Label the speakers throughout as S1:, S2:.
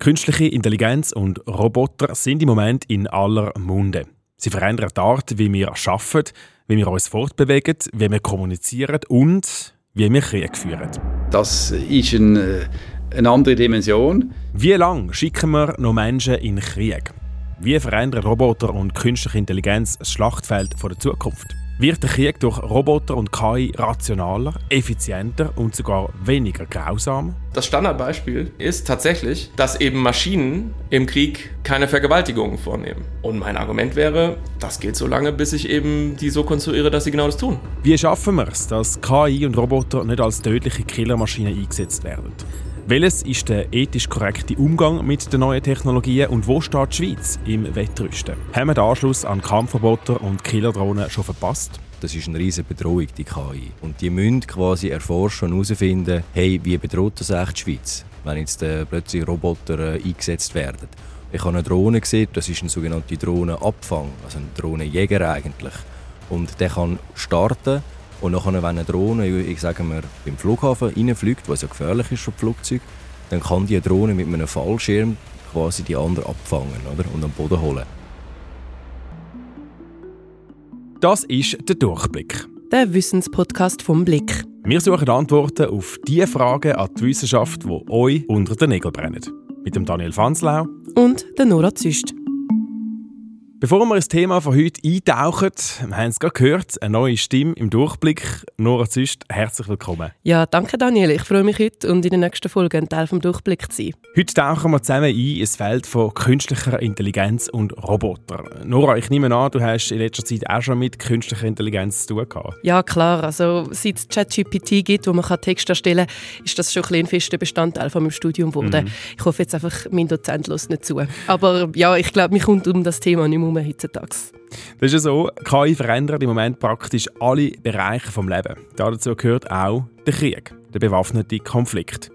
S1: Künstliche Intelligenz und Roboter sind im Moment in aller Munde. Sie verändern die Art, wie wir arbeiten, wie wir uns fortbewegen, wie wir kommunizieren und wie wir Krieg führen.
S2: Das ist ein, äh, eine andere Dimension.
S1: Wie lange schicken wir noch Menschen in Krieg? Wie verändern Roboter und künstliche Intelligenz das Schlachtfeld der Zukunft? Wird der Krieg durch Roboter und KI rationaler, effizienter und sogar weniger grausam?
S3: Das Standardbeispiel ist tatsächlich, dass eben Maschinen im Krieg keine Vergewaltigungen vornehmen. Und mein Argument wäre, das gilt so lange, bis ich eben die so konstruiere, dass sie genau das tun.
S1: Wie schaffen wir es, dass KI und Roboter nicht als tödliche Killermaschinen eingesetzt werden? Welches ist der ethisch korrekte Umgang mit den neuen Technologien und wo steht die Schweiz im Wettrüsten? Haben wir den Anschluss an Kampfroboter und Killerdrohnen schon verpasst?
S4: Das ist eine riesige Bedrohung, die KI. Und die müssen quasi erforschen und herausfinden, hey, wie bedroht das echt die Schweiz, wenn jetzt äh, plötzlich Roboter äh, eingesetzt werden. Ich habe eine Drohne gesehen, das ist ein sogenannter Drohnenabfang, also ein Drohnenjäger eigentlich. Und der kann starten und nachher, wenn eine Drohne, ich sage mal, beim Flughafen reinfliegt, was ja gefährlich ist für Flugzeuge, dann kann die Drohne mit einem Fallschirm quasi die andere abfangen oder? und am Boden holen.
S1: Das ist der Durchblick.
S5: Der Wissenspodcast vom Blick.
S1: Wir suchen Antworten auf die Fragen an die Wissenschaft, die euch unter den Nägeln brennen. Mit dem Daniel Fanslau
S5: und der Nora Züst.
S1: Bevor wir ins Thema von heute eintauchen, wir haben es gerade gehört, eine neue Stimme im Durchblick. Nora Züst, herzlich willkommen.
S5: Ja, danke Daniel. Ich freue mich heute und in der nächsten Folge ein Teil vom Durchblick zu sein.
S1: Heute tauchen wir zusammen ein ins Feld von künstlicher Intelligenz und Roboter. Nora, ich nehme an, du hast in letzter Zeit auch schon mit künstlicher Intelligenz zu tun gehabt.
S5: Ja, klar. Also, seit es ChatGPT gibt, wo man Text erstellen kann, ist das schon ein, ein fester Bestandteil von meinem Studium geworden. Mhm. Ich hoffe jetzt einfach, mein Dozent lässt nicht zu. Aber ja, ich glaube, mich kommt um das Thema nicht mehr herum heutzutage.
S1: Das ist ja so, KI verändert im Moment praktisch alle Bereiche des Lebens. Dazu gehört auch der Krieg, der bewaffnete Konflikt.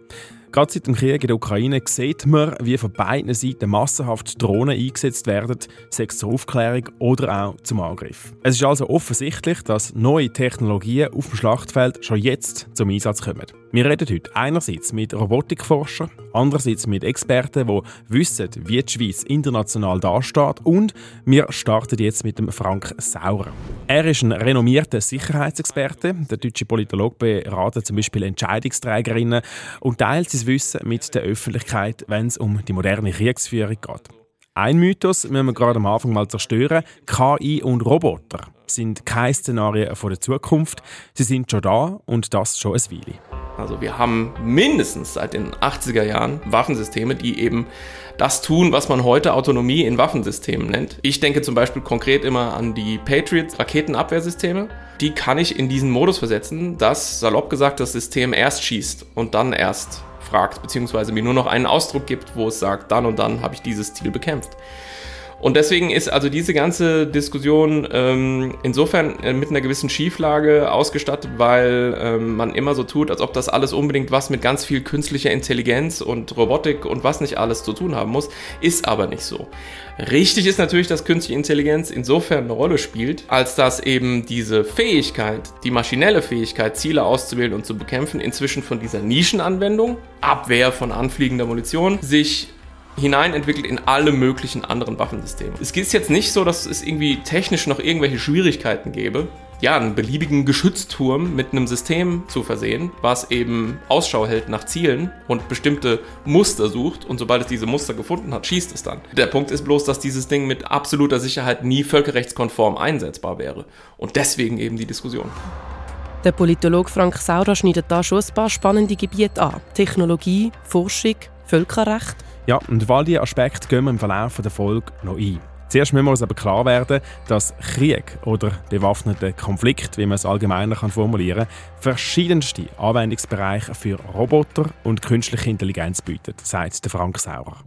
S1: Gerade seit dem Krieg in der Ukraine sieht man, wie von beiden Seiten massenhaft Drohnen eingesetzt werden, sei es zur Aufklärung oder auch zum Angriff. Es ist also offensichtlich, dass neue Technologien auf dem Schlachtfeld schon jetzt zum Einsatz kommen. Wir reden heute einerseits mit Robotikforschern, andererseits mit Experten, die wissen, wie die Schweiz international dasteht und wir starten jetzt mit dem Frank Saurer. Er ist ein renommierter Sicherheitsexperte. Der deutsche Politologe berät zum Beispiel Entscheidungsträgerinnen und teilt sein Wissen mit der Öffentlichkeit, wenn es um die moderne Kriegsführung geht. Ein Mythos müssen wir gerade am Anfang mal zerstören. KI und Roboter sind keine Szenarien der Zukunft. Sie sind schon da und das schon ein Weile.
S3: Also wir haben mindestens seit den 80er Jahren Waffensysteme, die eben das tun, was man heute Autonomie in Waffensystemen nennt. Ich denke zum Beispiel konkret immer an die Patriot Raketenabwehrsysteme. Die kann ich in diesen Modus versetzen, dass salopp gesagt das System erst schießt und dann erst fragt, beziehungsweise mir nur noch einen Ausdruck gibt, wo es sagt, dann und dann habe ich dieses Ziel bekämpft. Und deswegen ist also diese ganze Diskussion ähm, insofern äh, mit einer gewissen Schieflage ausgestattet, weil ähm, man immer so tut, als ob das alles unbedingt was mit ganz viel künstlicher Intelligenz und Robotik und was nicht alles zu tun haben muss, ist aber nicht so. Richtig ist natürlich, dass künstliche Intelligenz insofern eine Rolle spielt, als dass eben diese Fähigkeit, die maschinelle Fähigkeit, Ziele auszuwählen und zu bekämpfen, inzwischen von dieser Nischenanwendung, Abwehr von anfliegender Munition, sich hinein entwickelt in alle möglichen anderen Waffensysteme. Es ist jetzt nicht so, dass es irgendwie technisch noch irgendwelche Schwierigkeiten gäbe, ja, einen beliebigen Geschützturm mit einem System zu versehen, was eben Ausschau hält nach Zielen und bestimmte Muster sucht und sobald es diese Muster gefunden hat, schießt es dann. Der Punkt ist bloß, dass dieses Ding mit absoluter Sicherheit nie völkerrechtskonform einsetzbar wäre und deswegen eben die Diskussion.
S5: Der Politologe Frank Saurer schneidet da schon ein paar spannende Gebiete an. Technologie, Forschung, Völkerrecht
S1: ja, und auf all diese Aspekte gehen wir im Verlauf der Folge noch ein. Zuerst müssen wir uns aber klar werden, dass Krieg oder bewaffneter Konflikt, wie man es allgemeiner kann formulieren kann, verschiedenste Anwendungsbereiche für Roboter und künstliche Intelligenz bietet, sagt der Frank Sauer.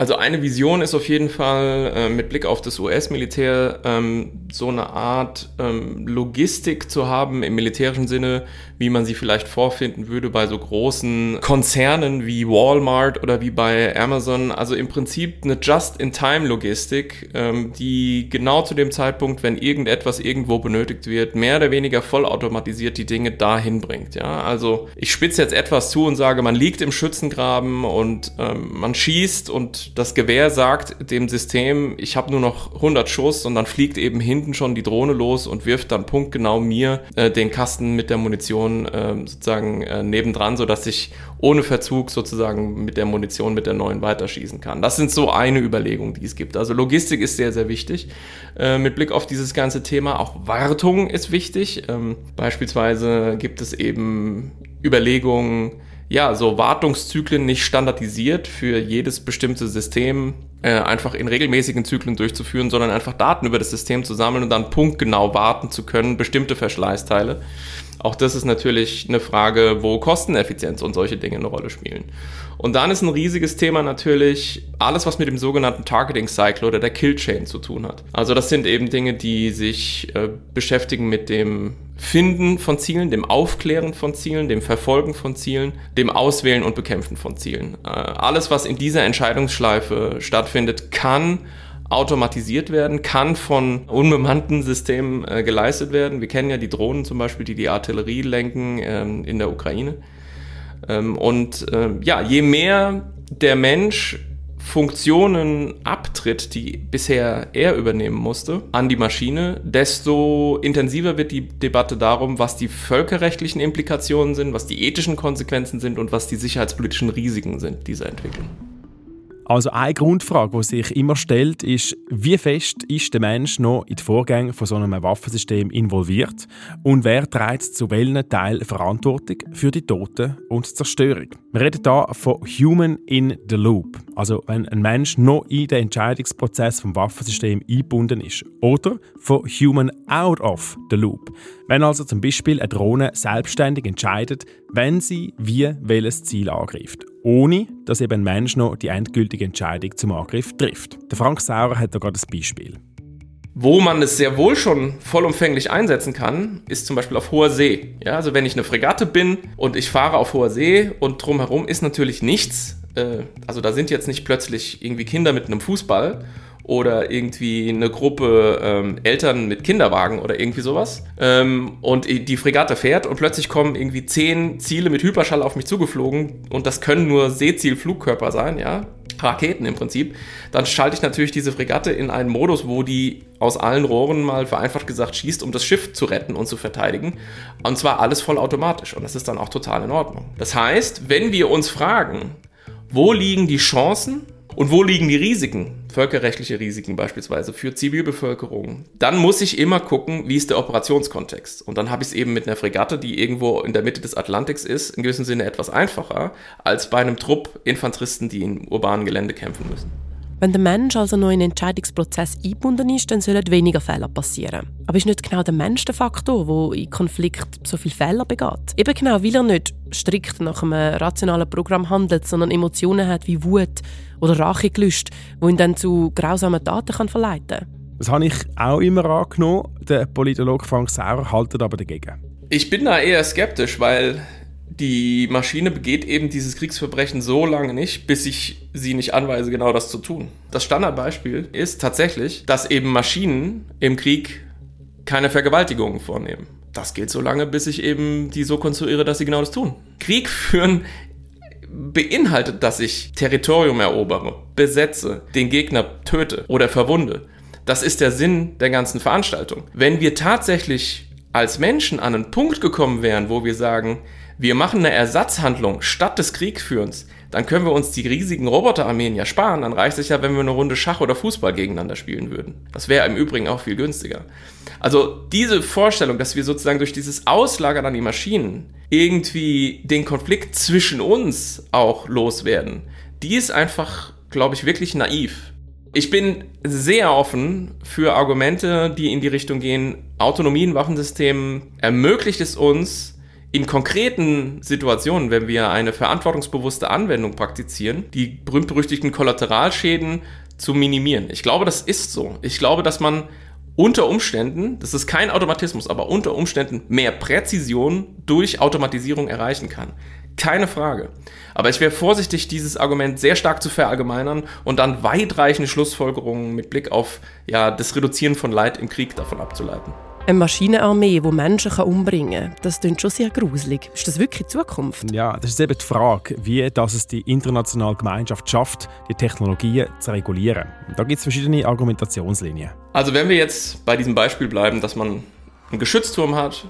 S3: Also eine Vision ist auf jeden Fall äh, mit Blick auf das US-Militär ähm, so eine Art ähm, Logistik zu haben im militärischen Sinne, wie man sie vielleicht vorfinden würde bei so großen Konzernen wie Walmart oder wie bei Amazon. Also im Prinzip eine Just-in-Time-Logistik, ähm, die genau zu dem Zeitpunkt, wenn irgendetwas irgendwo benötigt wird, mehr oder weniger vollautomatisiert die Dinge dahin bringt. Ja, also ich spitze jetzt etwas zu und sage, man liegt im Schützengraben und ähm, man schießt und das Gewehr sagt dem System, ich habe nur noch 100 Schuss und dann fliegt eben hinten schon die Drohne los und wirft dann punktgenau mir äh, den Kasten mit der Munition äh, sozusagen äh, nebendran, sodass ich ohne Verzug sozusagen mit der Munition, mit der neuen weiterschießen kann. Das sind so eine Überlegung, die es gibt. Also Logistik ist sehr, sehr wichtig. Äh, mit Blick auf dieses ganze Thema, auch Wartung ist wichtig. Ähm, beispielsweise gibt es eben Überlegungen, ja, so Wartungszyklen nicht standardisiert für jedes bestimmte System äh, einfach in regelmäßigen Zyklen durchzuführen, sondern einfach Daten über das System zu sammeln und dann punktgenau warten zu können, bestimmte Verschleißteile. Auch das ist natürlich eine Frage, wo Kosteneffizienz und solche Dinge eine Rolle spielen. Und dann ist ein riesiges Thema natürlich alles, was mit dem sogenannten Targeting Cycle oder der Kill Chain zu tun hat. Also das sind eben Dinge, die sich äh, beschäftigen mit dem Finden von Zielen, dem Aufklären von Zielen, dem Verfolgen von Zielen, dem Auswählen und Bekämpfen von Zielen. Äh, alles, was in dieser Entscheidungsschleife stattfindet, kann automatisiert werden, kann von unbemannten Systemen äh, geleistet werden. Wir kennen ja die Drohnen zum Beispiel, die die Artillerie lenken ähm, in der Ukraine. Ähm, und äh, ja, je mehr der Mensch Funktionen abtritt, die bisher er übernehmen musste, an die Maschine, desto intensiver wird die Debatte darum, was die völkerrechtlichen Implikationen sind, was die ethischen Konsequenzen sind und was die sicherheitspolitischen Risiken sind dieser Entwicklung.
S1: Also eine Grundfrage, die sich immer stellt, ist, wie fest ist der Mensch noch in die Vorgänge von so einem Waffensystem involviert und wer trägt zu welchen Teil Verantwortung für die Toten und Zerstörung? Wir reden hier von Human in the Loop, also wenn ein Mensch noch in den Entscheidungsprozess vom Waffensystem eingebunden ist, oder von Human out of the Loop, wenn also zum Beispiel eine Drohne selbstständig entscheidet, wenn sie wie welches Ziel angreift ohne dass eben ein Mensch noch die endgültige Entscheidung zum Angriff trifft. Der Frank Sauer hat da gerade ein Beispiel.
S3: Wo man es sehr wohl schon vollumfänglich einsetzen kann, ist zum Beispiel auf hoher See. Ja, also wenn ich eine Fregatte bin und ich fahre auf hoher See und drumherum ist natürlich nichts, äh, also da sind jetzt nicht plötzlich irgendwie Kinder mit einem Fußball oder irgendwie eine Gruppe ähm, Eltern mit Kinderwagen oder irgendwie sowas. Ähm, und die Fregatte fährt und plötzlich kommen irgendwie zehn Ziele mit Hyperschall auf mich zugeflogen und das können nur Seezielflugkörper sein, ja. Raketen im Prinzip, dann schalte ich natürlich diese Fregatte in einen Modus, wo die aus allen Rohren mal vereinfacht gesagt schießt, um das Schiff zu retten und zu verteidigen. Und zwar alles vollautomatisch. Und das ist dann auch total in Ordnung. Das heißt, wenn wir uns fragen, wo liegen die Chancen und wo liegen die Risiken, völkerrechtliche Risiken beispielsweise für Zivilbevölkerung? Dann muss ich immer gucken, wie ist der Operationskontext. Und dann habe ich es eben mit einer Fregatte, die irgendwo in der Mitte des Atlantiks ist, in gewissem Sinne etwas einfacher, als bei einem Trupp Infanteristen, die in urbanen Gelände kämpfen müssen.
S5: Wenn der Mensch also noch in den Entscheidungsprozess eingebunden ist, dann sollen weniger Fehler passieren. Aber ist nicht genau der Mensch der Faktor, der in Konflikt so viele Fehler begeht? Eben genau, weil er nicht strikt nach einem rationalen Programm handelt, sondern Emotionen hat wie Wut oder Rachegelüst, wo ihn dann zu grausamen Taten kann verleiten kann.
S1: Das habe ich auch immer angenommen. Der Politologe Frank Sauer haltet aber dagegen.
S3: Ich bin da eher skeptisch, weil die Maschine begeht eben dieses Kriegsverbrechen so lange nicht, bis ich sie nicht anweise, genau das zu tun. Das Standardbeispiel ist tatsächlich, dass eben Maschinen im Krieg keine Vergewaltigungen vornehmen. Das gilt so lange, bis ich eben die so konstruiere, dass sie genau das tun. Krieg führen beinhaltet, dass ich Territorium erobere, besetze, den Gegner töte oder verwunde. Das ist der Sinn der ganzen Veranstaltung. Wenn wir tatsächlich als Menschen an einen Punkt gekommen wären, wo wir sagen, wir machen eine Ersatzhandlung statt des Kriegführens, dann können wir uns die riesigen Roboterarmeen ja sparen. Dann reicht es ja, wenn wir eine Runde Schach oder Fußball gegeneinander spielen würden. Das wäre im Übrigen auch viel günstiger. Also diese Vorstellung, dass wir sozusagen durch dieses Auslagern an die Maschinen irgendwie den Konflikt zwischen uns auch loswerden, die ist einfach, glaube ich, wirklich naiv. Ich bin sehr offen für Argumente, die in die Richtung gehen, Autonomie in Waffensystemen ermöglicht es uns, in konkreten Situationen, wenn wir eine verantwortungsbewusste Anwendung praktizieren, die berühmt-berüchtigten Kollateralschäden zu minimieren. Ich glaube, das ist so. Ich glaube, dass man unter Umständen, das ist kein Automatismus, aber unter Umständen mehr Präzision durch Automatisierung erreichen kann. Keine Frage. Aber ich wäre vorsichtig, dieses Argument sehr stark zu verallgemeinern und dann weitreichende Schlussfolgerungen mit Blick auf ja, das Reduzieren von Leid im Krieg davon abzuleiten.
S5: Eine Maschinenarmee, die Menschen umbringen kann, das klingt schon sehr gruselig. Ist das wirklich Zukunft?
S1: Ja, das ist eben die Frage, wie dass es die internationale Gemeinschaft schafft, die Technologien zu regulieren. Da gibt es verschiedene Argumentationslinien.
S3: Also wenn wir jetzt bei diesem Beispiel bleiben, dass man einen Geschützturm hat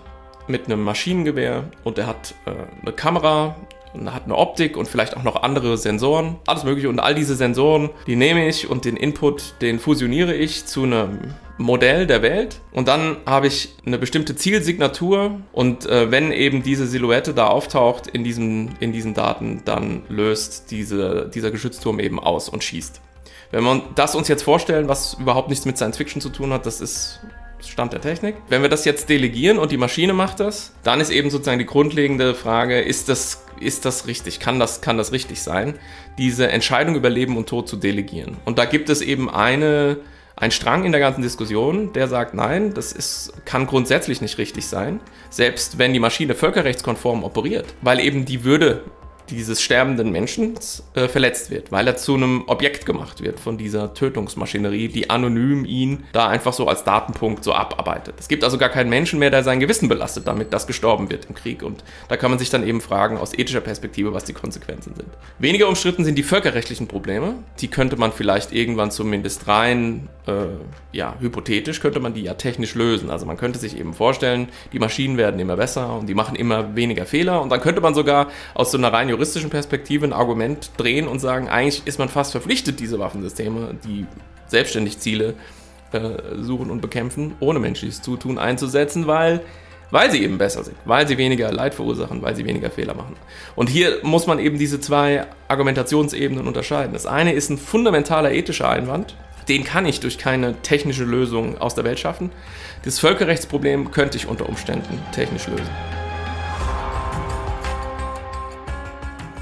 S3: mit einem Maschinengewehr und der hat äh, eine Kamera und hat eine Optik und vielleicht auch noch andere Sensoren, alles mögliche. Und all diese Sensoren, die nehme ich und den Input, den fusioniere ich zu einem Modell der Welt und dann habe ich eine bestimmte Zielsignatur und äh, wenn eben diese Silhouette da auftaucht in, diesem, in diesen Daten, dann löst diese, dieser Geschützturm eben aus und schießt. Wenn wir das uns jetzt vorstellen, was überhaupt nichts mit Science Fiction zu tun hat, das ist Stand der Technik. Wenn wir das jetzt delegieren und die Maschine macht das, dann ist eben sozusagen die grundlegende Frage, ist das, ist das richtig? Kann das, kann das richtig sein, diese Entscheidung über Leben und Tod zu delegieren? Und da gibt es eben eine, ein Strang in der ganzen Diskussion, der sagt, nein, das ist, kann grundsätzlich nicht richtig sein, selbst wenn die Maschine völkerrechtskonform operiert, weil eben die Würde dieses sterbenden Menschen äh, verletzt wird, weil er zu einem Objekt gemacht wird von dieser Tötungsmaschinerie, die anonym ihn da einfach so als Datenpunkt so abarbeitet. Es gibt also gar keinen Menschen mehr, der sein Gewissen belastet damit, dass gestorben wird im Krieg. Und da kann man sich dann eben fragen aus ethischer Perspektive, was die Konsequenzen sind. Weniger umstritten sind die völkerrechtlichen Probleme. Die könnte man vielleicht irgendwann zumindest rein, äh, ja, hypothetisch könnte man die ja technisch lösen. Also man könnte sich eben vorstellen, die Maschinen werden immer besser und die machen immer weniger Fehler. Und dann könnte man sogar aus so einer rein juristischen Perspektive ein Argument drehen und sagen, eigentlich ist man fast verpflichtet, diese Waffensysteme, die selbstständig Ziele äh, suchen und bekämpfen, ohne menschliches Zutun einzusetzen, weil, weil sie eben besser sind, weil sie weniger Leid verursachen, weil sie weniger Fehler machen. Und hier muss man eben diese zwei Argumentationsebenen unterscheiden. Das eine ist ein fundamentaler ethischer Einwand, den kann ich durch keine technische Lösung aus der Welt schaffen. Das Völkerrechtsproblem könnte ich unter Umständen technisch lösen.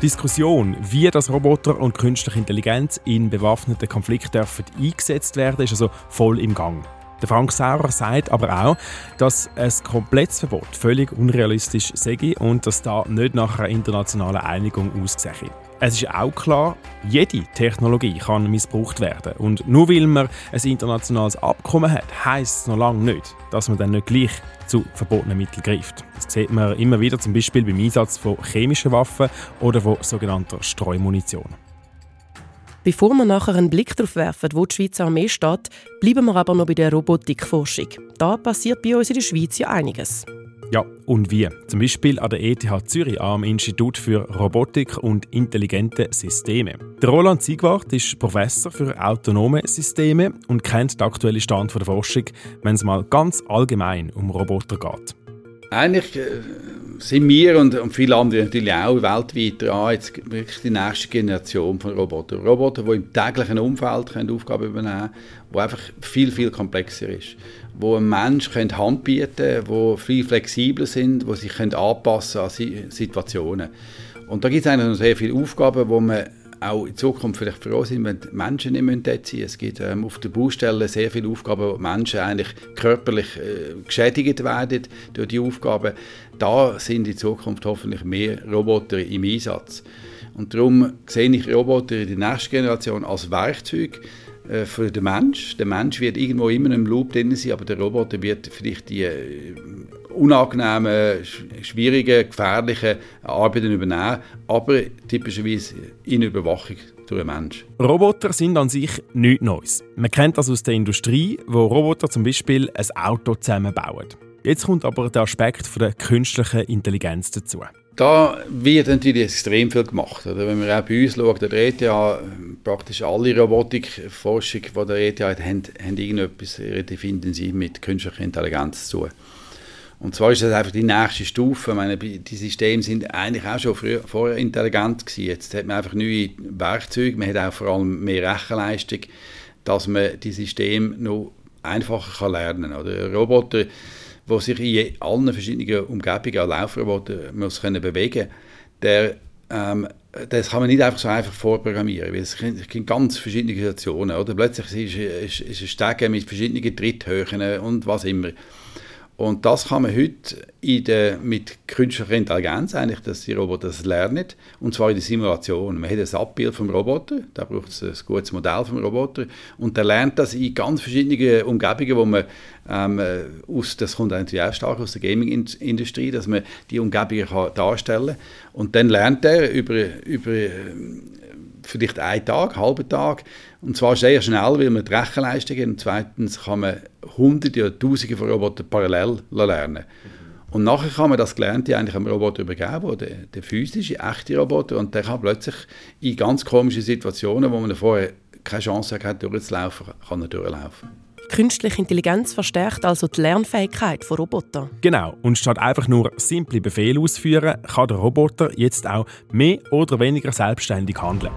S1: Diskussion, wie das Roboter und künstliche Intelligenz in bewaffneten Konflikten dürfen eingesetzt werden, ist also voll im Gang. Der Frank Sauer sagt aber auch, dass ein komplettes Verbot völlig unrealistisch sei und dass da nicht nach einer internationalen Einigung aussehe. Es ist auch klar, jede Technologie kann missbraucht werden. Und nur weil man ein internationales Abkommen hat, heisst es noch lange nicht, dass man dann nicht gleich zu verbotenen Mitteln greift. Das sieht man immer wieder zum Beispiel beim Einsatz von chemischen Waffen oder von sogenannter Streumunition.
S5: Bevor wir nachher einen Blick darauf werfen, wo die Schweizer Armee steht, bleiben wir aber noch bei der Robotikforschung. Da passiert bei uns in der Schweiz ja einiges.
S1: Ja, und wie? Zum Beispiel an der ETH Zürich am Institut für Robotik und intelligente Systeme. Der Roland Siegwart ist Professor für autonome Systeme und kennt den aktuellen Stand der Forschung, wenn es mal ganz allgemein um Roboter geht.
S2: Eigentlich äh, sind wir und, viele andere natürlich auch weltweit dran, jetzt wirklich die nächste Generation von Robotern. Roboter, die im täglichen Umfeld Aufgaben übernehmen können, die einfach viel, viel komplexer ist. Wo ein Mensch könnte Hand bieten die viel flexibler sind, die sich können anpassen an Situationen. Und da gibt es eigentlich noch sehr viele Aufgaben, wo man auch in Zukunft vielleicht froh sind, wenn die Menschen nicht dort sein Es gibt ähm, auf der Baustelle sehr viele Aufgaben, wo Menschen eigentlich körperlich äh, geschädigt werden durch die Aufgaben. Da sind in Zukunft hoffentlich mehr Roboter im Einsatz. Und darum sehe ich Roboter in der nächsten Generation als Werkzeug, für den Mensch. Der Mensch wird irgendwo immer im Loop drin sein, aber der Roboter wird vielleicht die äh, unangenehmen, schwierigen, gefährlichen Arbeiten übernehmen, aber typischerweise in Überwachung durch einen Mensch.
S1: Roboter sind an sich nichts Neues. Man kennt das aus der Industrie, wo Roboter zum Beispiel ein Auto zusammenbauen. Jetzt kommt aber der Aspekt der künstlichen Intelligenz dazu.
S2: Da wird natürlich extrem viel gemacht. Oder? Wenn man auch bei uns schaut, der ETH, praktisch alle Robotikforschung, die der ETH hat, haben, haben irgendetwas relativ intensiv mit künstlicher Intelligenz zu tun. Und zwar ist das einfach die nächste Stufe. Ich meine, die Systeme sind eigentlich auch schon früher, vorher intelligent gewesen. Jetzt hat man einfach neue Werkzeuge, man hat auch vor allem mehr Rechenleistung, dass man die Systeme noch einfacher kann lernen kann. Roboter der sich in allen verschiedenen Umgebungen an Laufroboter muss können bewegen der ähm, das kann man nicht einfach so einfach vorprogrammieren, weil es gibt ganz verschiedene Situationen. Oder? Plötzlich ist, ist, ist ein Stegen mit verschiedenen Tritthöhen und was immer. Und das kann man heute der, mit künstlicher Intelligenz eigentlich, dass die Roboter das lernen, und zwar in der Simulation. Man hat ein Abbild vom Roboter, da braucht es ein gutes Modell vom Roboter, und der lernt das in ganz verschiedenen Umgebungen, wo man ähm, aus, das kommt eigentlich auch stark aus der Gaming-Industrie, dass man die Umgebungen darstellen kann. Und dann lernt er über, über vielleicht einen Tag, einen halben Tag. Und zwar sehr schnell, weil man die Rechenleistung hat. Und zweitens kann man hunderte oder tausende von Robotern parallel lernen. Und nachher kann man das Gelernte eigentlich einem Roboter übergeben, der, der physische, echte Roboter, und der kann plötzlich in ganz komischen Situationen, wo man vorher keine Chance hat, durchzulaufen, kann er durchlaufen.
S5: Künstliche Intelligenz verstärkt also die Lernfähigkeit von Robotern.
S1: Genau. Und statt einfach nur simple Befehle ausführen, kann der Roboter jetzt auch mehr oder weniger selbstständig handeln.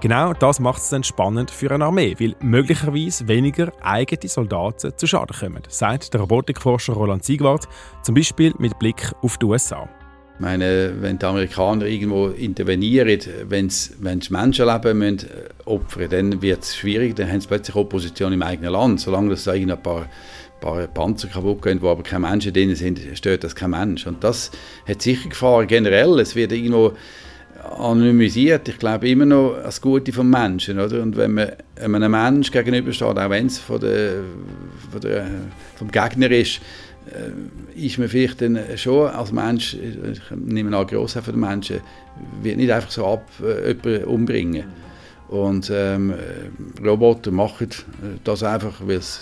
S1: Genau das macht es dann spannend für eine Armee, weil möglicherweise weniger eigene Soldaten zu Schaden kommen, sagt der Robotikforscher Roland Siegwart, zum Beispiel mit Blick auf die USA.
S2: Ich meine, wenn die Amerikaner irgendwo intervenieren, wenn sie Menschenleben müssen, äh, opfern dann wird es schwierig, dann haben sie plötzlich Opposition im eigenen Land. Solange es ein paar, paar Panzer kaputt gehen, wo aber keine Menschen drin sind, stört das kein Mensch. Und das hat sicher Gefahr generell. Es wird irgendwo anonymisiert. Ich glaube immer noch das Gute vom Menschen. Oder? Und wenn man einem Menschen gegenübersteht, auch wenn es von der, von der, vom Gegner ist, äh, ist man vielleicht dann schon als Mensch, ich nehme an, Großteil der Menschen, wird nicht einfach so ab, äh, jemanden umbringen. Und ähm, Roboter machen das einfach, weil sie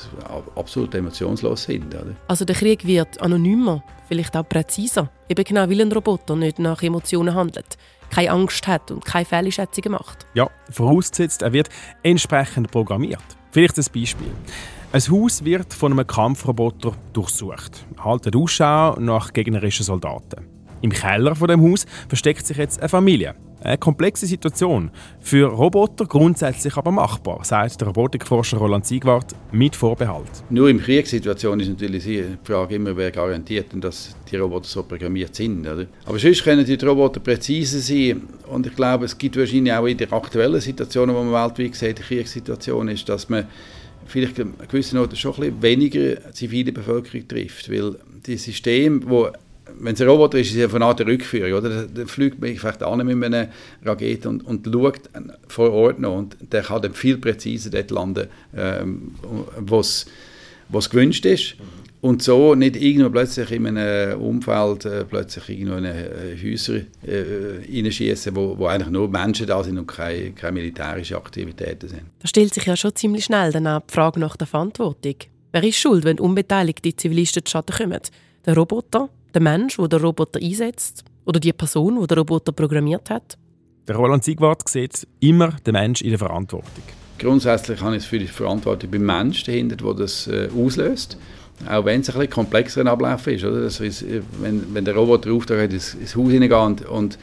S2: absolut emotionslos sind. Oder?
S5: Also der Krieg wird anonymer, vielleicht auch präziser, eben genau weil ein Roboter nicht nach Emotionen handelt keine Angst hat und keine Fehlschätzungen macht.
S1: Ja, vorausgesetzt, er wird entsprechend programmiert. Vielleicht ein Beispiel. Ein Haus wird von einem Kampfroboter durchsucht, haltet Ausschau nach gegnerischen Soldaten. Im Keller von dem Haus versteckt sich jetzt eine Familie. Eine komplexe Situation. Für Roboter grundsätzlich aber machbar, sagt der Robotikforscher Roland Siegwart mit Vorbehalt.
S2: Nur in Kriegssituationen ist natürlich die Frage immer, wer garantiert, dass die Roboter so programmiert sind. Oder? Aber sonst können die Roboter präzise sein. Und ich glaube, es gibt wahrscheinlich auch in der aktuellen Situation, wo man weltweit sieht, die Kriegssituation ist, dass man vielleicht an gewissen Orten schon ein bisschen weniger zivile Bevölkerung trifft. Weil die Systeme, die wenn es ein Roboter ist, ist es eine Art Rückführung. Oder? Der fliegt mich vielleicht an mit einer Rakete und, und schaut vor Ort noch. Und der kann dann viel präziser dort landen, ähm, was gewünscht ist. Und so nicht irgendwo plötzlich in einem Umfeld äh, plötzlich irgendwo in äh, Häuser äh, wo, wo eigentlich nur Menschen da sind und keine, keine militärischen Aktivitäten sind.
S5: Da stellt sich ja schon ziemlich schnell dann auch die Frage nach der Verantwortung. Wer ist schuld, wenn unbeteiligte Zivilisten zu Schaden kommen? Der Roboter der Mensch, der den Roboter einsetzt oder die Person, die den Roboter programmiert hat?
S1: Der Roland Siegwart sieht immer den Mensch in der Verantwortung.
S2: Grundsätzlich habe ich für die Verantwortung beim Mensch dahinter, der das äh, auslöst. Auch wenn es ein bisschen komplexer Ablauf ist. Oder? Das ist äh, wenn, wenn der Roboter Auftrag hat, ins, ins Haus hineingeht und, und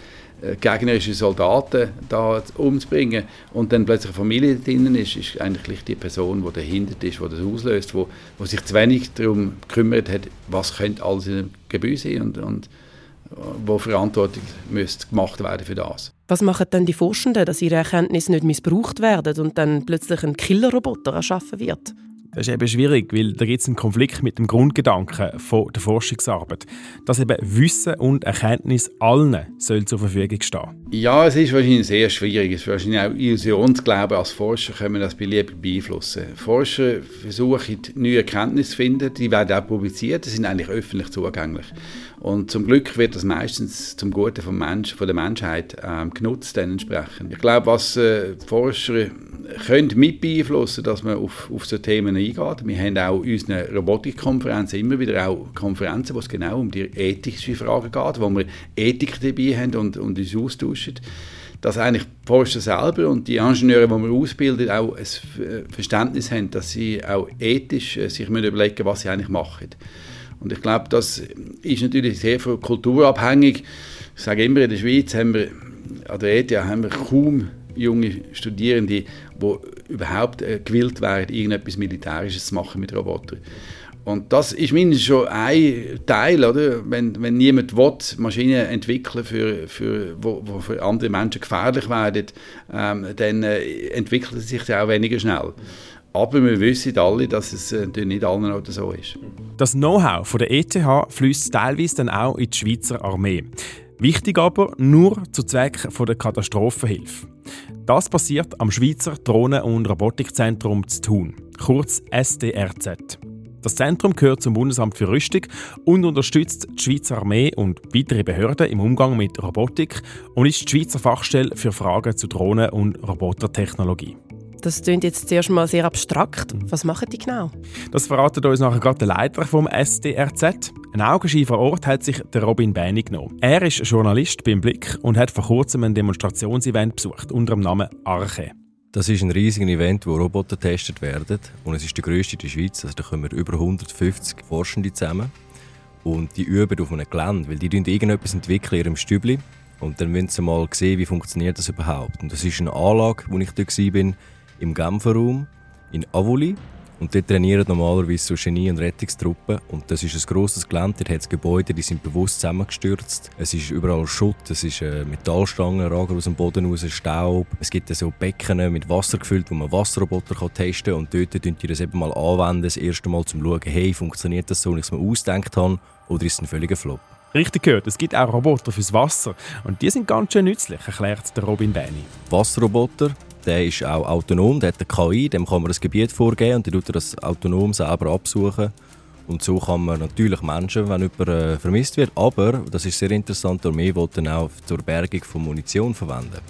S2: gegnerische Soldaten da umzubringen und dann plötzlich eine Familie drin ist, ist eigentlich die Person, die dahinter ist, die das auslöst, wo, wo sich zu wenig darum gekümmert hat, was könnte alles in einem Gebäude sein und, und äh, wo Verantwortung müsste gemacht werden für das.
S5: Was machen denn die Forschenden, dass ihre Erkenntnisse nicht missbraucht werden und dann plötzlich ein Killerroboter erschaffen wird?
S1: Das ist eben schwierig, weil da gibt es einen Konflikt mit dem Grundgedanken von der Forschungsarbeit, dass eben Wissen und Erkenntnis allen soll zur Verfügung stehen.
S2: Ja, es ist wahrscheinlich sehr schwierig. Es ist wahrscheinlich auch Illusionsglauben. Als Forscher können wir das beliebig beeinflussen. Forscher versuchen, neue Erkenntnisse zu finden. Die werden auch publiziert. Die sind eigentlich öffentlich zugänglich. Und zum Glück wird das meistens zum Guten vom Mensch, von der Menschheit ähm, genutzt. Entsprechend. Ich glaube, was äh, Forscher können mit beeinflussen, dass man auf, auf so Themen eingeht. Wir haben auch in unseren Robotikkonferenzen immer wieder auch Konferenzen, wo es genau um die ethischen Fragen geht, wo wir Ethik dabei haben und, und uns austauschen dass eigentlich die Forscher selber und die Ingenieure, die wir ausbilden, auch ein Verständnis haben, dass sie auch ethisch äh, sich müssen überlegen was sie eigentlich machen. Und ich glaube, das ist natürlich sehr von Kultur abhängig. Ich sage immer, in der Schweiz haben wir, an der ETH haben wir kaum junge Studierende, die überhaupt äh, gewillt wären, irgendetwas Militärisches zu machen mit Robotern. Und das ist mindestens schon ein Teil, oder? Wenn, wenn niemand will, Maschinen entwickeln, für, für, wo, wo für andere Menschen gefährlich werden, ähm, dann äh, entwickelt es sich auch weniger schnell. Aber wir wissen alle, dass es äh, nicht allen Orten so ist.
S1: Das Know-how der ETH fließt teilweise dann auch in die Schweizer Armee. Wichtig aber nur zu Zweck der Katastrophenhilfe. Das passiert am Schweizer Drohnen- und Robotikzentrum zu Thun, kurz SDRZ. Das Zentrum gehört zum Bundesamt für Rüstung und unterstützt die Schweizer Armee und weitere Behörden im Umgang mit Robotik und ist die Schweizer Fachstelle für Fragen zu Drohnen- und Robotertechnologie.
S5: Das klingt jetzt zuerst mal sehr abstrakt. Was machen die genau?
S1: Das verratet uns nachher gerade der Leiter vom SDRZ. Ein Augenschein vor Ort hat sich der Robin Bäni genommen. Er ist Journalist beim Blick und hat vor kurzem ein Demonstrationsevent besucht unter dem Namen Arche.
S4: Das ist ein riesiges Event, wo Roboter getestet werden und es ist der grösste in der Schweiz. Also da kommen über 150 Forschende zusammen und die üben auf einem Gelände, weil die irgendetwas entwickeln in ihrem Stübli und dann wollen sie mal sehen, wie funktioniert das überhaupt. Und das ist eine Anlage, wo ich da war, im Genferraum in Avoli. Und dort trainieren normalerweise so Genie- und Rettungstruppen. Und das ist ein grosses Gelände, dort hat es Gebäude, die sind bewusst zusammengestürzt. Es ist überall Schutt, es ist äh, Metallstangen, ragen aus dem Boden raus, Staub. Es gibt so Becken mit Wasser gefüllt, wo man Wasserroboter kann testen kann. Und dort könnt ihr das eben mal anwenden, das erste Mal, um zu schauen, hey, funktioniert das so, wie ich es mir ausgedacht habe, oder ist es ein völliger Flop?
S1: Richtig gehört, es gibt auch Roboter fürs Wasser. Und die sind ganz schön nützlich, erklärt der Robin Bäni.
S4: Wasserroboter, der ist auch autonom, der hat eine KI, dem kann man das Gebiet vorgeben und dann tut das autonom selber absuchen. Und so kann man natürlich Menschen, wenn jemand äh, vermisst wird, aber, das ist sehr interessant, die Armee will auch zur Bergung von Munition verwenden.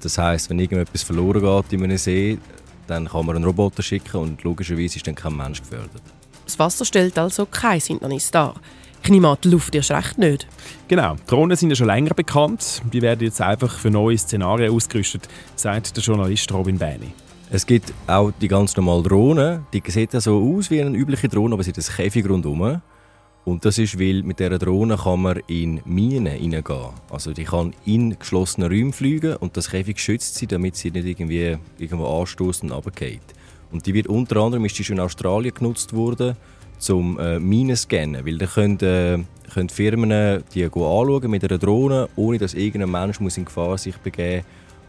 S4: Das heißt, wenn irgendetwas verloren geht in einem See, dann kann man einen Roboter schicken und logischerweise ist dann kein Mensch gefördert.
S5: Das Wasser stellt also kein Hindernis dar. Ich nehme an, die Luft erst recht nicht.
S1: Genau, Drohnen sind ja schon länger bekannt. Die werden jetzt einfach für neue Szenarien ausgerüstet, sagt der Journalist Robin Bäni.
S4: Es gibt auch die ganz normalen Drohnen. Die sehen ja so aus wie eine übliche Drohne, aber sie hat ein Käfig rundherum. Und das ist, weil mit dieser Drohne kann man in Minen hineingehen. Also die kann in geschlossene Räume fliegen und das Käfig schützt sie, damit sie nicht irgendwie irgendwo anstoßen und runterfällt. Und die wird unter anderem ist die schon in Australien genutzt worden, zum äh, Minen scannen, weil da können, äh, können Firmen die anschauen mit einer Drohne, ohne dass irgendein Mensch muss in Gefahr sich begeben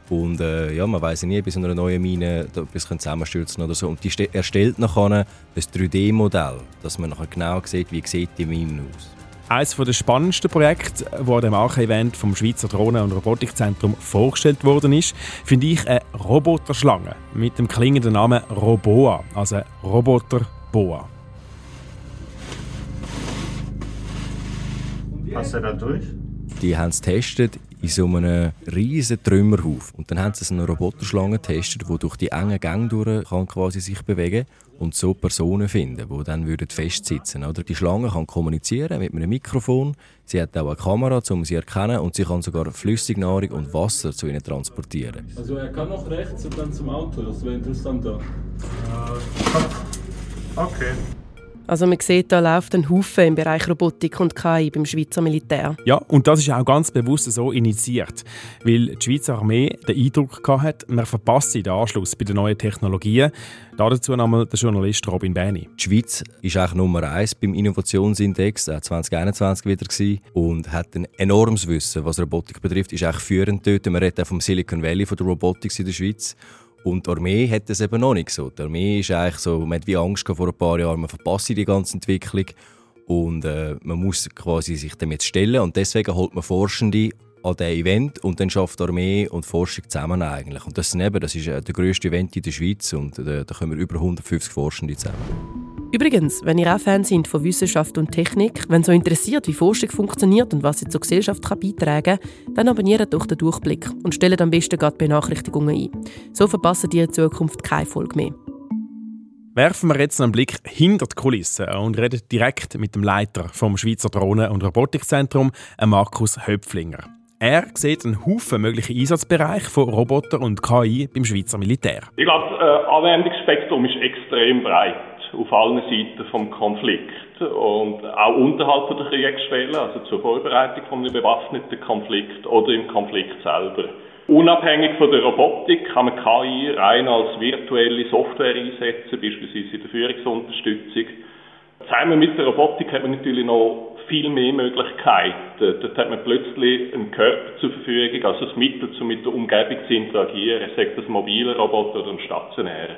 S4: und äh, ja, man weiß ja nie, bis einer neuen Mine etwas zusammenstürzen oder so. Und die erstellt nachher ein 3D-Modell, dass man nachher genau sieht, wie sieht die Mine aus.
S1: Eines der spannendsten Projekte, das an dem Arche-Event vom Schweizer Drohnen- und Robotikzentrum vorgestellt worden ist, finde ich eine Roboterschlange mit dem klingenden Namen Roboa, also Roboter-Boa.
S6: Passt er da durch?
S4: Die haben es getestet in so einem riesen Trümmerhaufen. Und dann haben sie so eine Roboterschlange getestet, die durch die engen Gänge durch kann quasi sich bewegen und so Personen finden, die dann würden festsitzen würden. Die Schlange kann kommunizieren mit einem Mikrofon, sie hat auch eine Kamera, um sie zu erkennen und sie kann sogar Flüssignahrung und Wasser zu ihnen transportieren.
S7: Also er kann noch rechts und dann zum Auto, das wäre interessanter.
S6: Okay.
S5: Also man sieht, da läuft ein Haufen im Bereich Robotik und KI beim Schweizer Militär.
S1: Ja, und das ist auch ganz bewusst so initiiert, weil die Schweizer Armee den Eindruck hatte, man verpasse den Anschluss bei den neuen Technologien. Dazu nochmal der Journalist Robin Bäni.
S4: Die Schweiz ist eigentlich Nummer eins beim Innovationsindex 2021 wieder gewesen, und hat ein enormes Wissen, was Robotik betrifft. Ist eigentlich führend dort. Man redet auch vom Silicon Valley von der Robotik in der Schweiz. Und die Armee hat das eben noch nicht so. Die Armee ist eigentlich so, man hat wie Angst vor ein paar Jahren, man verpasst die ganze Entwicklung und äh, man muss quasi sich dem jetzt stellen und deswegen holt man Forschende an diesem Event und dann schafft Armee und Forschung zusammen eigentlich. Und das, eben, das ist äh, der grösste Event in der Schweiz und äh, da kommen über 150 Forschende zusammen.
S5: Übrigens, wenn ihr auch Fan seid von Wissenschaft und Technik, wenn so interessiert, wie Forschung funktioniert und was sie zur Gesellschaft kann beitragen kann, dann abonniert doch den Durchblick und stellt am besten gerade Benachrichtigungen ein. So verpassen ihr in Zukunft keine Folge mehr.
S1: Werfen wir jetzt einen Blick hinter die Kulissen und reden direkt mit dem Leiter vom Schweizer Drohnen- und Robotikzentrum, Markus Höpflinger. Er sieht einen Haufen mögliche Einsatzbereiche von Robotern und KI beim Schweizer Militär.
S8: Ich glaube, das äh, Anwendungsspektrum ist extrem breit auf allen Seiten vom Konflikt und auch unterhalb der Kriegsschwelle, also zur Vorbereitung von einem bewaffneten Konflikt oder im Konflikt selber. Unabhängig von der Robotik kann man KI rein als virtuelle Software einsetzen, beispielsweise in der Führungsunterstützung. zusammen mit der Robotik hat man natürlich noch viel mehr Möglichkeiten. Dort hat man plötzlich einen Körper zur Verfügung, also das Mittel, um mit der Umgebung zu interagieren, sei das mobile Roboter oder ein stationärer.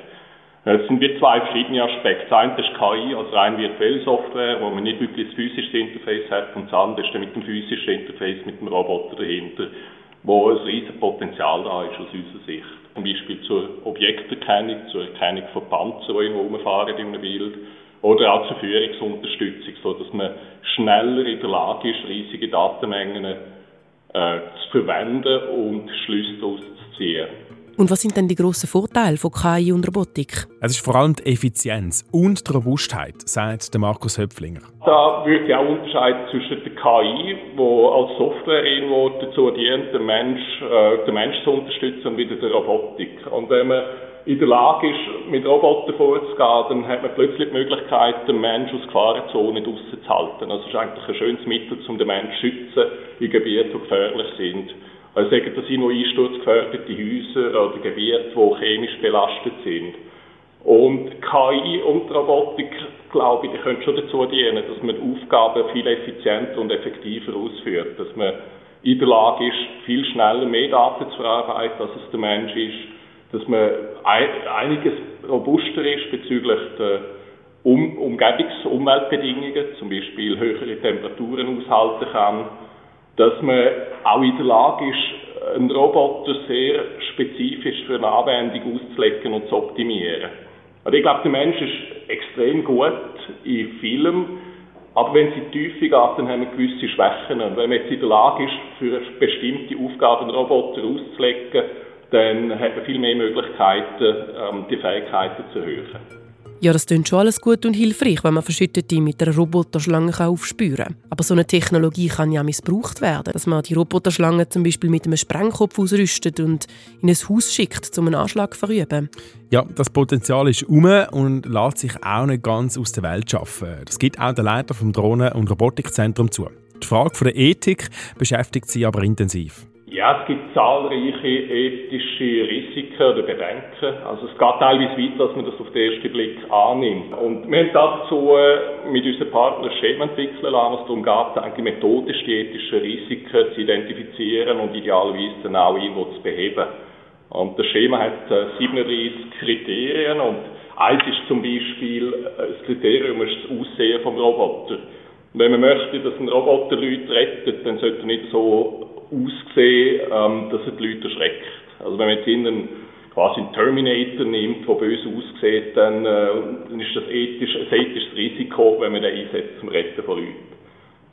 S8: Es sind zwei verschiedene Aspekte. Das eine ist KI, also rein virtuelle Software, wo man nicht wirklich das physische Interface hat, und das andere ist dann mit dem physischen Interface, mit dem Roboter dahinter, wo ein riesiges Potenzial da ist aus unserer Sicht. Zum Beispiel zur Objekterkennung, zur Erkennung von Panzern, die rumfahren in einem Bild, oder auch zur Führungsunterstützung, sodass man schneller in der Lage ist, riesige Datenmengen äh, zu verwenden und Schlüsse daraus zu ziehen.
S5: Und was sind denn die grossen Vorteile von KI und Robotik?
S1: Es ist vor allem die Effizienz und die Robustheit, sagt Markus Höpflinger.
S8: Da würde ich auch unterscheiden zwischen der KI, die als Software irgendwo dazu dient, den Mensch, äh, den Mensch zu unterstützen, und wieder der Robotik. Und wenn man in der Lage ist, mit Robotern vorzugehen, dann hat man plötzlich die Möglichkeit, den Menschen aus Gefahrenzonen rauszuhalten. Also es ist eigentlich ein schönes Mittel, um den Menschen zu schützen in Gebieten, die gefährlich sind. Also sagen, das sind noch einsturzgefährdete Häuser oder Gebiete, die chemisch belastet sind. Und KI und Robotik, glaube ich, können schon dazu dienen, dass man Aufgaben viel effizienter und effektiver ausführt. Dass man in der Lage ist, viel schneller mehr Daten zu verarbeiten, als es der Mensch ist. Dass man einiges robuster ist bezüglich der um Umgebungs- Umweltbedingungen, zum Beispiel höhere Temperaturen aushalten kann dass man auch in der Lage ist, einen Roboter sehr spezifisch für eine Anwendung auszulegen und zu optimieren. Also ich glaube, der Mensch ist extrem gut in vielem, aber wenn sie tiefer geht, dann haben wir gewisse Schwächen. Und wenn man jetzt in der Lage ist, für bestimmte Aufgaben einen Roboter auszulegen, dann hat man viel mehr Möglichkeiten, ähm, die Fähigkeiten zu erhöhen.
S5: Ja, das klingt schon alles gut und hilfreich, wenn man Verschüttete mit einer Roboterschlange aufspüren kann. Aber so eine Technologie kann ja missbraucht werden, dass man die Roboterschlange zum Beispiel mit einem Sprengkopf ausrüstet und in ein Haus schickt, um einen Anschlag zu verüben.
S1: Ja, das Potenzial ist um und lässt sich auch nicht ganz aus der Welt schaffen. Das gibt auch der Leiter vom Drohnen- und Robotikzentrum zu. Die Frage der Ethik beschäftigt sie aber intensiv.
S8: Ja, es gibt zahlreiche ethische Risiken oder Bedenken. Also es geht teilweise weiter, als man das auf den ersten Blick annimmt. Und wir haben dazu äh, mit unseren Partnern Schema entwickeln lassen, was darum geht, eigentlich methodisch die ethischen Risiken zu identifizieren und idealerweise dann auch irgendwo zu beheben. Und das Schema hat 37 äh, Kriterien und eins ist zum Beispiel, äh, das Kriterium ist das Aussehen vom Roboter. wenn man möchte, dass ein Roboter Leute rettet, dann sollte er nicht so ausgesehen, ähm, dass er die Leute erschreckt. Also wenn man jetzt einen, quasi einen Terminator nimmt, der böse aussieht, dann, äh, dann ist das ethisch, ein ethisches Risiko, wenn man den einsetzt zum Retten von Leuten.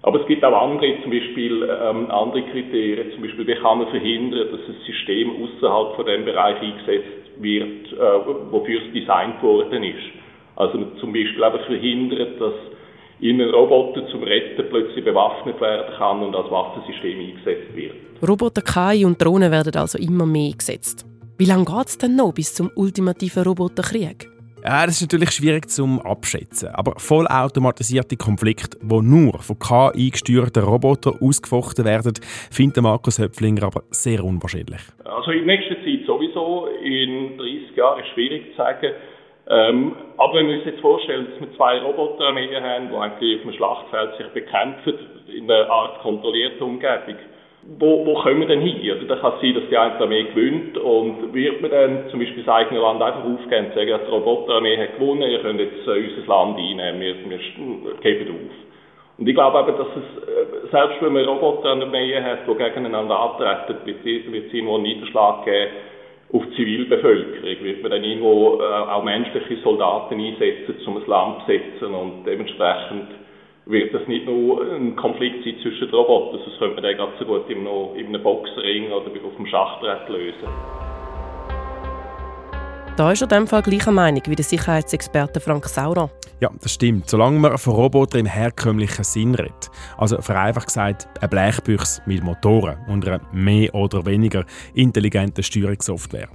S8: Aber es gibt auch andere, zum Beispiel ähm, andere Kriterien, zum Beispiel wie kann man verhindern, dass ein System außerhalb von dem Bereich eingesetzt wird, äh, wofür es designt worden ist. Also zum Beispiel aber verhindern, dass in einen Roboter zum Retten plötzlich bewaffnet werden kann und als Waffensystem eingesetzt wird.
S5: Roboter, KI und Drohnen werden also immer mehr eingesetzt. Wie lange geht es denn noch bis zum ultimativen Roboterkrieg?
S1: Ja, das ist natürlich schwierig zum abschätzen. Aber vollautomatisierte Konflikte, die nur von KI gesteuerten Robotern ausgefochten werden, findet Markus Höpflinger aber sehr unwahrscheinlich.
S8: Also in nächster Zeit sowieso. In 30 Jahren ist schwierig zu sagen. Ähm, aber wenn wir uns jetzt vorstellen, dass wir zwei Roboterarmeen haben, die eigentlich auf dem Schlachtfeld sich bekämpfen, in einer Art kontrollierter Umgebung, wo, wo kommen wir denn hin? Oder da kann es sein, dass die eine Armee gewinnt und wird man dann zum Beispiel das eigene Land einfach aufgeben und sagen, die Roboterarmee hat gewonnen, ihr könnt jetzt äh, unser Land einnehmen, wir, wir geben auf. Und ich glaube aber, dass es, äh, selbst wenn man Roboterarmeen hat, die gegeneinander antreten, wird es irgendwo einen Niederschlag geben, auf die Zivilbevölkerung wird man dann irgendwo äh, auch menschliche Soldaten einsetzen, um ein Land zu setzen und dementsprechend wird das nicht nur ein Konflikt sein zwischen Robotern, das könnte man dann ganz so gut in einem Boxring oder auf dem Schachbrett lösen.
S5: Da ist er in dem Fall gleicher Meinung wie der Sicherheitsexperte Frank Saurer.
S1: Ja, das stimmt. Solange man von Robotern im herkömmlichen Sinn redet. Also vereinfacht gesagt, eine Blechbüchse mit Motoren und einer mehr oder weniger intelligenten Steuerungssoftware.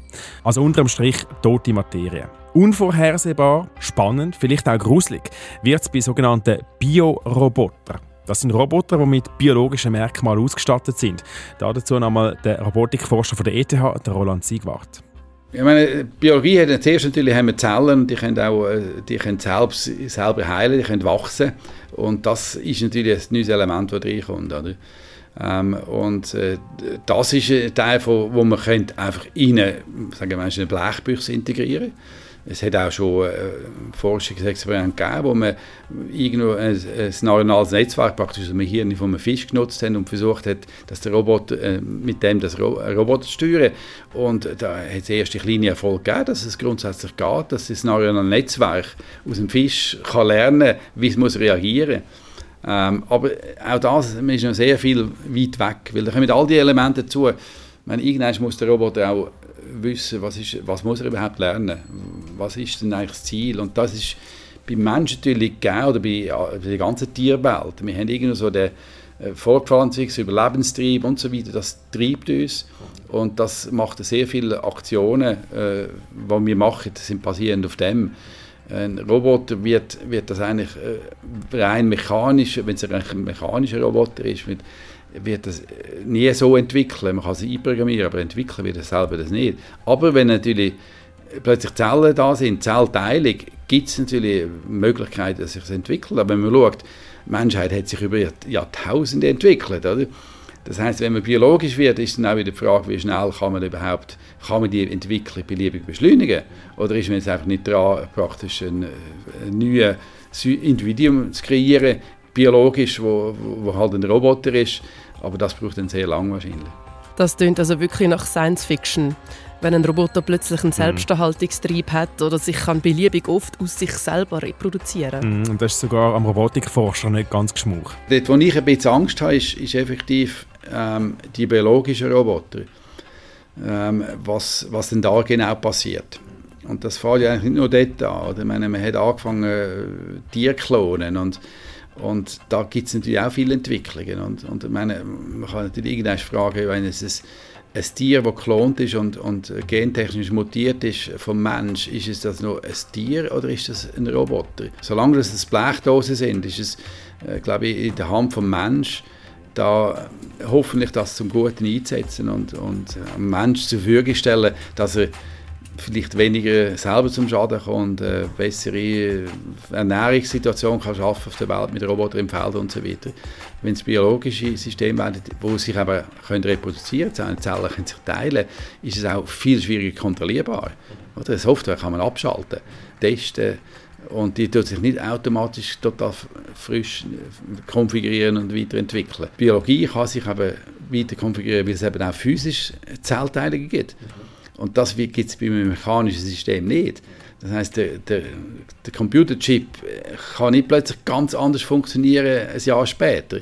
S1: Also unterm Strich tote Materie. Unvorhersehbar, spannend, vielleicht auch gruselig wird es bei sogenannten Biorobotern. Das sind Roboter, die mit biologischen Merkmalen ausgestattet sind. Dazu nochmal der Robotikforscher von der ETH, Roland Siegwart.
S2: Ich meine, Biologie hat zuerst natürlich haben wir Zellen die können auch äh, die können selbst, selber heilen, die können wachsen. Und das ist natürlich ein neues Element, das reinkommt. Oder? Ähm, und äh, das ist ein Teil, von, wo man einfach in eine, sagen wir, eine Blechbüchse integrieren kann es hat auch schon äh, Forschungsexperimente gegeben, wo man irgendwo ein, ein neuronales Netzwerk praktisch aus dem Hirn von einem Fisch genutzt hat und versucht hat, dass der Roboter, äh, mit dem das Ro Roboter steuern. Und da hat es erste kleine Erfolg gegeben, dass es grundsätzlich geht, dass das neuronale Netzwerk aus dem Fisch kann lernen, wie es muss reagieren ähm, aber auch das ist noch sehr viel weit weg, weil da kommen all die Elemente dazu. Ich meine, irgendwann muss der Roboter auch wissen, was, ist, was muss er überhaupt lernen, was ist denn eigentlich das Ziel und das ist beim Menschen natürlich gegeben oder bei, bei der ganzen Tierwelt. Wir haben irgendwie so den äh, Fortpflanzungs-, Überlebenstrieb und so weiter, das treibt uns und das macht sehr viele Aktionen, äh, die wir machen, sind basierend auf dem. Ein Roboter wird, wird das eigentlich äh, rein mechanisch, wenn es ein mechanischer Roboter ist, mit wird das nie so entwickeln. Man kann es einprogrammieren, aber entwickeln wird er selber das nicht. Aber wenn natürlich plötzlich Zellen da sind, Zellteilung, gibt es natürlich Möglichkeiten, dass sich das entwickelt. Aber wenn man schaut, die Menschheit hat sich über Jahrtausende entwickelt. Oder? Das heißt, wenn man biologisch wird, ist dann auch wieder die Frage, wie schnell kann man überhaupt kann man die Entwicklung beliebig beschleunigen? Oder ist man jetzt einfach nicht dran, praktisch ein, ein neues Individuum zu kreieren, biologisch, wo, wo halt ein Roboter ist. Aber das braucht dann sehr lang wahrscheinlich.
S5: Das klingt also wirklich nach Science Fiction. Wenn ein Roboter plötzlich einen mhm. Selbsterhaltungstrieb hat oder sich kann beliebig oft aus sich selber reproduzieren.
S1: Mm, und das ist sogar am Robotikforscher nicht ganz geschmuck.
S2: Dort, wo ich ein bisschen Angst habe, ist, ist effektiv ähm, die biologischen Roboter. Ähm, was, was denn da genau passiert. Und das fällt ja eigentlich nicht nur dort an. Oder? Ich meine, man hat angefangen, äh, Tiere klonen und und da gibt es natürlich auch viele Entwicklungen. Und, und meine, man kann natürlich irgendwann fragen, wenn es ein, ein Tier, das geklont ist und, und gentechnisch mutiert ist vom Mensch, ist es das noch ein Tier oder ist das ein Roboter? Solange das Blechdosen sind, ist es, äh, glaube ich, in der Hand vom Mensch da hoffentlich das zum Guten einzusetzen und, und einem Menschen zur Verfügung stellen, dass er vielleicht weniger selber zum Schaden kommt, eine bessere Ernährungssituation kann schaffen auf der Welt mit Robotern im Feld und so weiter. Wenn es biologische Systeme werden, die sich aber können reproduzieren können, Zellen können sich teilen, ist es auch viel schwieriger kontrollierbar. Oder? Software kann man abschalten, testen und die tut sich nicht automatisch total frisch konfigurieren und weiterentwickeln. Biologie kann sich aber weiter konfigurieren, weil es eben auch physisch Zellteilungen gibt. Und das gibt es bei einem mechanischen System nicht. Das heißt, der, der, der Computerchip kann nicht plötzlich ganz anders funktionieren ein Jahr später,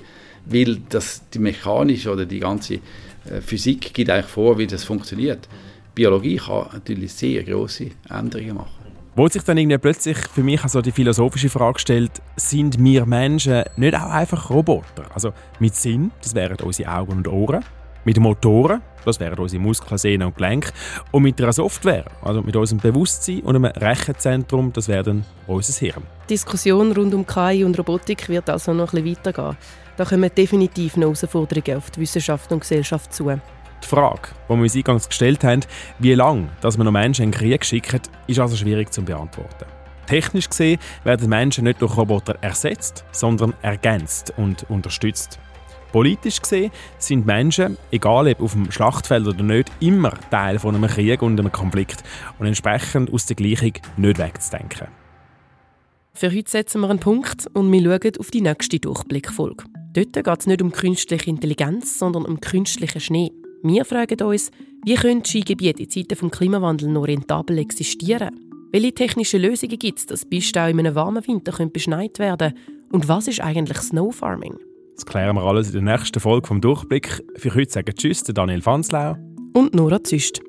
S2: weil das, die mechanische oder die ganze äh, Physik gibt eigentlich vor, wie das funktioniert. Biologie kann natürlich sehr große Änderungen machen.
S1: Wo sich dann irgendwie plötzlich für mich also die philosophische Frage stellt, sind wir Menschen nicht auch einfach Roboter? Also mit Sinn, das wären unsere Augen und Ohren, mit Motoren, das wären unsere Muskeln, Sehnen und Gelenke. Und mit einer Software, also mit unserem Bewusstsein und einem Rechenzentrum, das wäre dann unser Hirn.
S5: Die Diskussion rund um KI und Robotik wird also noch ein bisschen weitergehen. Da kommen definitiv noch Herausforderungen auf die Wissenschaft und Gesellschaft zu.
S1: Die Frage, die wir uns eingangs gestellt haben, wie lange dass man noch Menschen in den Krieg schicken, ist also schwierig zu beantworten. Technisch gesehen werden Menschen nicht durch Roboter ersetzt, sondern ergänzt und unterstützt. Politisch gesehen sind Menschen, egal ob auf dem Schlachtfeld oder nicht, immer Teil von einem Krieg und einem Konflikt und entsprechend aus der Gleichung nicht wegzudenken.
S5: Für heute setzen wir einen Punkt und wir schauen auf die nächste Durchblickfolge. Dort geht es nicht um künstliche Intelligenz, sondern um künstlichen Schnee. Wir fragen uns, wie können Skigebiete in Zeiten des Klimawandels noch rentabel existieren? Welche technischen Lösungen gibt es, dass Pisten auch in einem warmen Winter beschneit werden können? Und was ist eigentlich Snowfarming?
S1: Das klären wir alles in der nächsten Folge vom Durchblick. Für heute sagen Tschüss, Daniel Fanslau
S5: und Nora Züst.